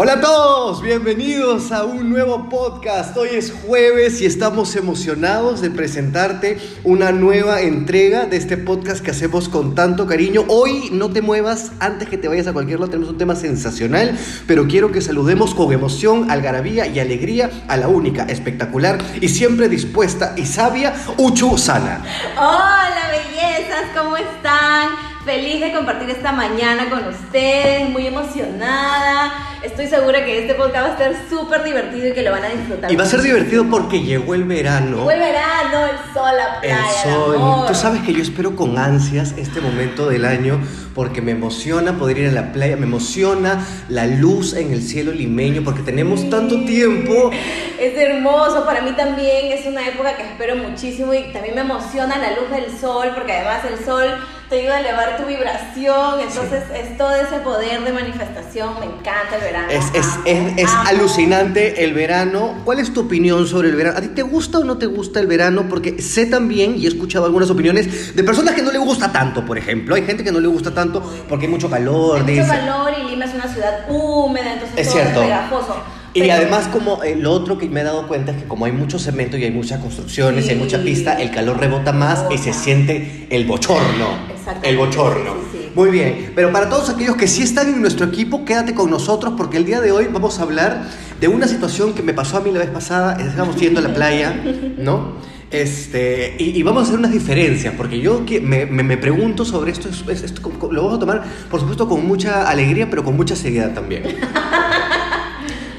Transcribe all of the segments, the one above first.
Hola a todos, bienvenidos a un nuevo podcast. Hoy es jueves y estamos emocionados de presentarte una nueva entrega de este podcast que hacemos con tanto cariño. Hoy no te muevas antes que te vayas a cualquier lado, tenemos un tema sensacional, pero quiero que saludemos con emoción, algarabía y alegría a la única, espectacular y siempre dispuesta y sabia Uchu Sana. Hola bellezas, ¿cómo están? Feliz de compartir esta mañana con ustedes, muy emocionada. Estoy segura que este podcast va a estar súper divertido y que lo van a disfrutar. Y va a ser divertido porque llegó el verano. Llegó el verano, el sol, la playa. El sol. Tú sabes que yo espero con ansias este momento del año porque me emociona poder ir a la playa, me emociona la luz en el cielo limeño porque tenemos tanto tiempo. Es hermoso, para mí también es una época que espero muchísimo y también me emociona la luz del sol porque además el sol te ayuda a elevar tu vibración, entonces es todo ese poder de manifestación, me encanta el verano. Es, es, es, es alucinante el verano. ¿Cuál es tu opinión sobre el verano? ¿A ti te gusta o no te gusta el verano? Porque sé también y he escuchado algunas opiniones de personas que no le gusta tanto, por ejemplo. Hay gente que no le gusta tanto porque hay mucho calor. Hay mucho calor y Lima es una ciudad húmeda, entonces es todo cierto. es pegajoso. Y además como eh, lo otro que me he dado cuenta es que como hay mucho cemento y hay muchas construcciones y hay mucha pista, el calor rebota más y se siente el bochorno. El bochorno. Sí, sí. Muy bien, pero para todos aquellos que sí están en nuestro equipo, quédate con nosotros porque el día de hoy vamos a hablar de una situación que me pasó a mí la vez pasada, estábamos yendo a la playa, ¿no? Este, y, y, vamos a hacer unas diferencias, porque yo me, me, me pregunto sobre esto, esto, esto, lo vamos a tomar, por supuesto, con mucha alegría, pero con mucha seriedad también.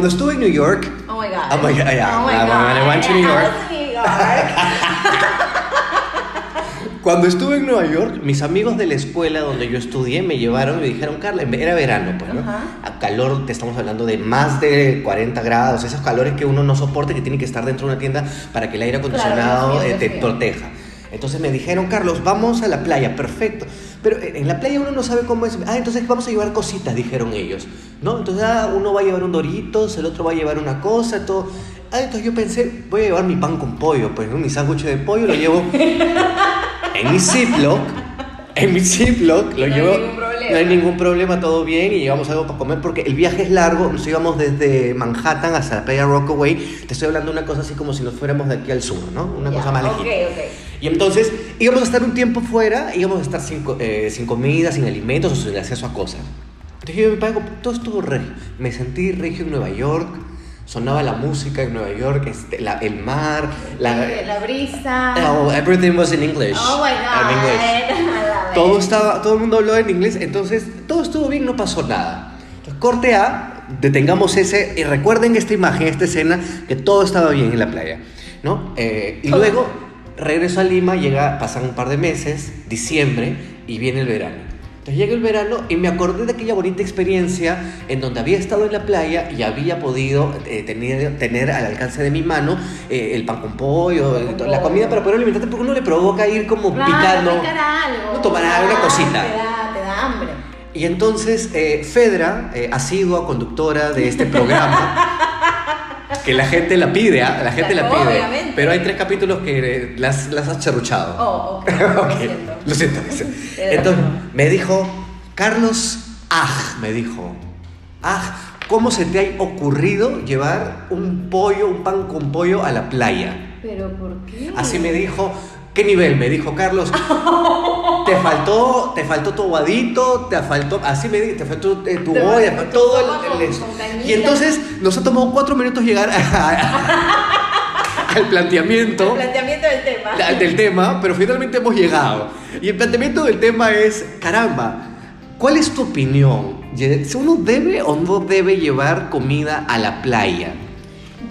Cuando estuve en New York. Oh my god. Oh my god, yeah. Oh my god. I went to New York. New York. Cuando estuve en Nueva York, mis amigos de la escuela donde yo estudié me llevaron y me dijeron, Carla, era verano, pues, ¿no? Ajá. A calor, te estamos hablando de más de 40 grados, esos calores que uno no soporta, que tiene que estar dentro de una tienda para que el aire acondicionado Claro, eh, te proteja. Entonces me dijeron, Carlos, vamos a la playa, perfecto. Pero en la playa uno no sabe cómo es. Ah, entonces vamos a llevar cositas, dijeron ellos. ¿No? Entonces ah, uno va a llevar un Doritos, el otro va a llevar una cosa, todo. Ah, entonces yo pensé, voy a llevar mi pan con pollo, pues, ¿no? mi sándwich de pollo lo llevo en mi Ziploc. En mi Ziploc lo llevo. No hay ningún problema, todo bien y llevamos algo para comer porque el viaje es largo. Nos íbamos desde Manhattan hasta la playa Rockaway. Te estoy hablando de una cosa así como si nos fuéramos de aquí al sur, ¿no? Una Ya, cosa más Ok, lejana. ok. Y entonces íbamos a estar un tiempo fuera, íbamos a estar sin, eh, sin comida, sin alimentos o sin acceso a cosas. Entonces yo me pago, todo estuvo regio. Me sentí regio en Nueva York, sonaba la música en Nueva York, este, la- el mar, la... Sí, la brisa. Oh, everything was in English. Oh my god. En inglés. Todo estaba, todo el mundo habló en inglés, entonces todo estuvo bien, no pasó nada. Entonces, corte A, detengamos ese y recuerden esta imagen, esta escena, que todo estaba bien en la playa, ¿no? Eh, y Todo. luego regreso a Lima, llega, pasan un par de meses, diciembre, y viene el verano. Entonces llega el verano y me acordé de aquella bonita experiencia en donde había estado en la playa y había podido eh, tener, tener al alcance de mi mano eh, el pan con pollo, Pan con la pollo. comida para poder alimentarte porque uno le provoca ir como Claro, picando. algo. No tomar una cosita. Te da, te da hambre. Y entonces eh, Fedra, eh, asidua conductora de este programa, que la gente la pide, ¿ah? la gente la pide, obviamente. pero hay tres capítulos que las, las has cherruchado. Oh, ok. Ok, Lo siento. Lo siento, Entonces me dijo, Carlos, ah, me dijo, ah, ¿cómo se te ha ocurrido llevar un pollo, un pan con pollo a la playa? ¿Pero por qué? Así me dijo, ¿qué nivel? Me dijo Carlos, te faltó, te faltó tu aguadito, te faltó, así me dijo, te faltó eh, tu olla, todo el, el- cañita. Y entonces nos ha tomado cuatro minutos llegar al planteamiento El planteamiento del tema. del tema, pero finalmente hemos llegado. Y el planteamiento del tema es, caramba, ¿cuál es tu opinión? ¿Si uno debe o no debe llevar comida a la playa?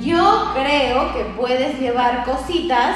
Yo creo que puedes llevar cositas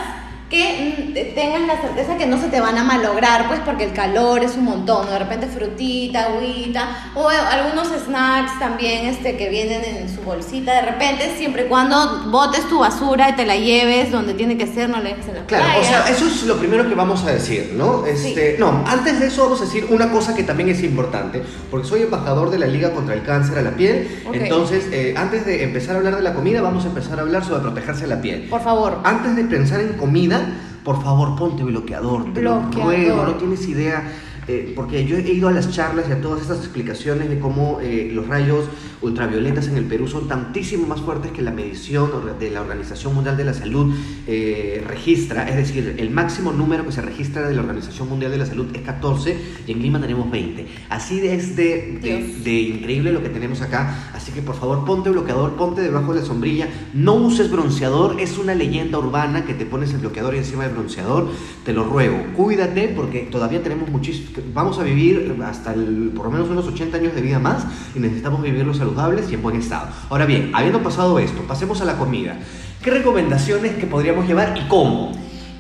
que mm, tengas la certeza que no se te van a malograr, pues porque el calor es un montón, de repente frutita, agüita, o algunos snacks también este, que vienen en su bolsita, de repente, siempre y cuando botes tu basura y te la lleves donde tiene que ser, no la dejes en la Claro, o sea, eso es lo primero que vamos a decir, ¿no? Este, No, antes de eso vamos a decir una cosa que también es importante, porque soy embajador de la Liga contra el Cáncer a la Piel, entonces eh, antes de empezar a hablar de la comida, vamos a empezar a hablar sobre protegerse la piel. Por favor. Antes de pensar en comida, por favor, ponte bloqueador, te lo Bloqueador. ruego, no tienes idea eh, porque yo he ido a las charlas y a todas estas explicaciones de cómo eh, los rayos ultravioletas en el Perú son tantísimo más fuertes que la medición de la Organización Mundial de la Salud eh, registra, es decir, el máximo número que se registra de la Organización Mundial de la Salud es 14 y en Lima tenemos 20. Así es de, de, de increíble lo que tenemos acá, así que por favor ponte bloqueador, ponte debajo de la sombrilla, no uses bronceador, es una leyenda urbana que te pones el bloqueador encima del bronceador, te lo ruego, cuídate porque todavía tenemos muchísimo, vamos a vivir hasta el, por lo menos unos 80 años de vida más y necesitamos vivirlos saludables y en buen estado. Ahora bien, habiendo pasado esto, pasemos a la comida. ¿Qué recomendaciones que podríamos llevar y cómo?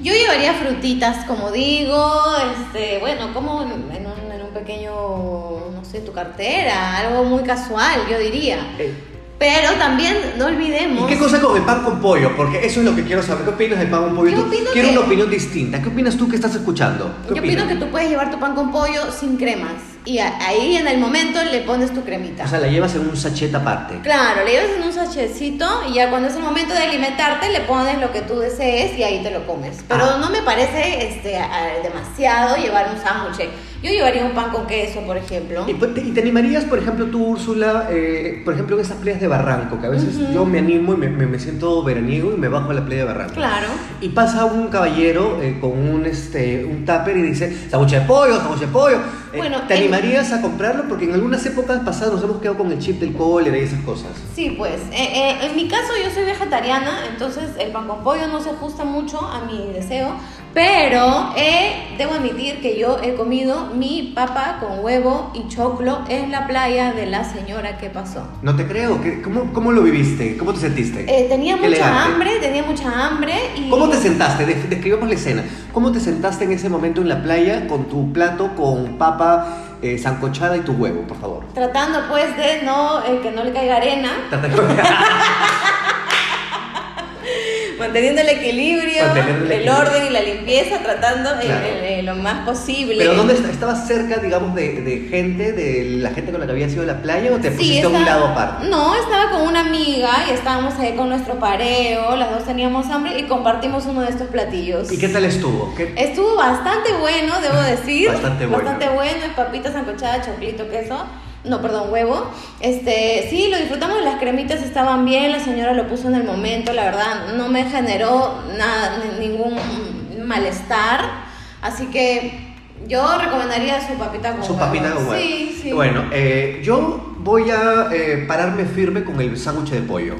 Yo llevaría frutitas, como digo, este, bueno, como en un, en un pequeño, no sé, tu cartera, algo muy casual, yo diría. Eh, Pero también no olvidemos. ¿Y qué cosa con el pan con pollo? Porque eso es lo que quiero saber. ¿Qué opinas del pan con pollo? Yo Tú- opino quiero que- una opinión distinta. ¿Qué opinas tú que estás escuchando? ¿Qué Yo opinas? opino que tú puedes llevar tu pan con pollo sin cremas. Y ahí en el momento le pones tu cremita. O sea, la llevas en un sachet aparte. Claro, le llevas en un sachecito y ya cuando es el momento de alimentarte le pones lo que tú desees y ahí te lo comes. Pero Ah. no me parece este, demasiado llevar un sándwich. Yo llevaría un pan con queso, por ejemplo. ¿Y, pues, te, y te animarías, por ejemplo, tú, Úrsula, eh, por ejemplo, en esas playas de Barranco, que a veces Ujú. yo me animo y me, me- me siento veraniego y me bajo a la playa de Barranco. Claro. Y pasa un caballero eh, con un, este, un tupper y dice, sándwich de pollo, sándwich de pollo. Eh, Bueno, ¿Te animarías a comprarlo? Porque en algunas épocas pasadas nos hemos quedado con el chip del cólera y esas cosas. Sí, pues, eh, eh, en mi caso yo soy vegetariana, entonces el pan con pollo no se ajusta mucho a mi deseo, pero eh, debo admitir que yo he comido mi papa con huevo y choclo en la playa de la señora que pasó. No te creo. ¿Qué- ¿Cómo, cómo lo viviste? ¿Cómo te sentiste? Eh, tenía mucha elegante. hambre, tenía mucha hambre y... ¿Cómo te sentaste? Des- Describamos la escena. ¿Cómo te sentaste en ese momento en la playa con tu plato con papa eh, sancochada y tu huevo, por favor? Tratando pues de no, eh, que no le caiga arena, manteniendo el equilibrio, Manteniendo el el, equilibrio. orden y la limpieza, tratando eh, Claro. eh, eh, lo más posible. ¿Pero dónde est- estabas cerca, digamos, de, de gente, de la gente con la que había sido la playa o te Sí, pusiste a un lado aparte? No, estaba con una amiga y estábamos ahí con nuestro pareo, las dos teníamos hambre y compartimos uno de estos platillos. ¿Y qué tal estuvo? ¿Qué- Estuvo bastante bueno, debo decir. Bastante bueno. Bastante bueno, papitas sancochadas, choclito, queso. No, perdón, huevo. Este, sí, lo disfrutamos, las cremitas estaban bien, la señora lo puso en el momento, la verdad, no me generó nada, ni- ningún malestar. Así que yo recomendaría su papita con Su huevo. papita con huevo. Sí, sí. Bueno, eh, yo voy a eh, pararme firme con el sándwich de pollo.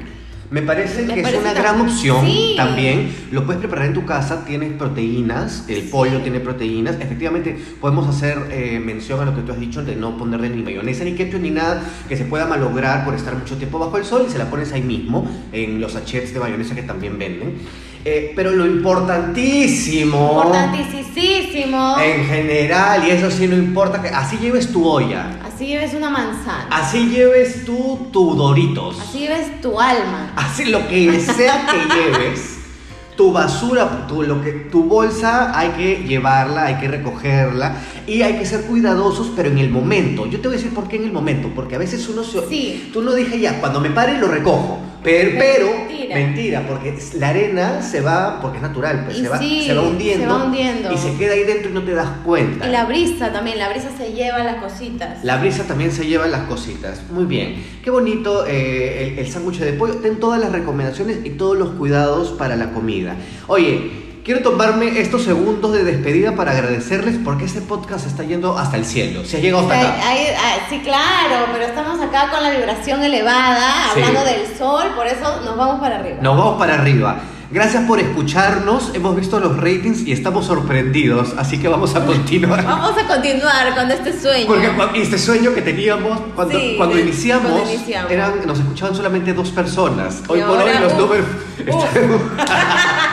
Me parece Me que es una gran opción Sí. también. Lo puedes preparar en tu casa, tienes proteínas, el Sí. pollo tiene proteínas. Efectivamente, podemos hacer eh, mención a lo que tú has dicho de no ponerle ni mayonesa, ni ketchup, ni nada que se pueda malograr por estar mucho tiempo bajo el sol y se la pones ahí mismo en los sachets de mayonesa que también venden. Eh, pero lo importantísimo... Importantísimo. En general, y eso sí no importa, que así lleves tu olla, Así lleves una manzana. así lleves tú tu Doritos, Así lleves tu alma. así lo que sea que lleves, tu basura, tu, lo que, tu bolsa hay que llevarla, hay que recogerla y hay que ser cuidadosos, pero en el momento. Yo te voy a decir por qué en el momento, porque a veces uno se... Sí. Tú no dije ya, cuando me pare lo recojo, pero, pero Mentira. mentira, porque la arena se va, porque es natural, pues se va, sí, se va hundiendo, se va hundiendo. y se queda ahí dentro y no te das cuenta. Y la brisa también, la brisa se lleva las cositas. La brisa también se lleva las cositas. Muy bien. Qué bonito eh, el, el sándwich de pollo. Ten todas las recomendaciones y todos los cuidados para la comida. Oye, quiero tomarme estos segundos de despedida para agradecerles porque este podcast está yendo hasta el cielo. Se ha llegado hasta acá. ay, ay, sí, claro, pero estamos acá con la vibración elevada, Sí. hablando del sol, por eso nos vamos para arriba. Nos vamos para arriba. Gracias por escucharnos. Hemos visto los ratings y estamos sorprendidos. Así que vamos a continuar. Vamos a continuar con este sueño. Porque este sueño que teníamos cuando, Sí, cuando, iniciamos, cuando iniciamos. Eran, nos escuchaban solamente dos personas. Hoy por hoy los números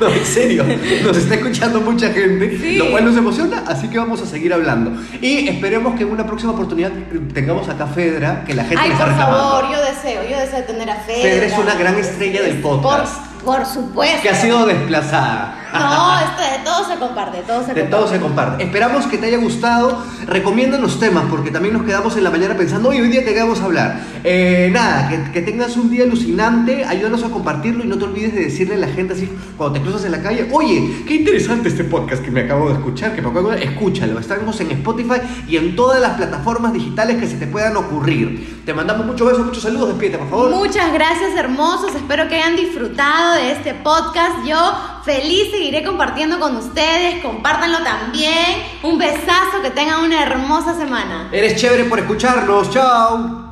No, en serio, nos está escuchando mucha gente, Sí. lo cual nos emociona, así que vamos a seguir hablando. Y esperemos que en una próxima oportunidad tengamos acá a Fedra, que la gente Ay, por favor, yo deseo, yo deseo tener a Fedra. Fedra es una gran estrella del podcast. Por- supuesto. Que ha sido desplazada. No, esto de todo se comparte, todo se De comparte. todo se comparte. Esperamos que te haya gustado. Recomiendan los temas porque también nos quedamos en la mañana pensando, hoy hoy día que vamos a hablar. Eh, nada, que, que tengas un día alucinante, ayúdanos a compartirlo y no te olvides de decirle a la gente así cuando te cruzas en la calle, oye, qué interesante este podcast que me acabo de escuchar, que me acabo de escúchalo. Estamos en Spotify y en todas las plataformas digitales que se te puedan ocurrir. Te mandamos muchos besos, muchos saludos, despídete, por favor. Muchas gracias, hermosos. Espero que hayan disfrutado de este podcast. Yo feliz seguiré compartiendo con ustedes. Compártanlo también. Un besazo, que tengan una hermosa semana. Eres chévere por escucharnos. Chao.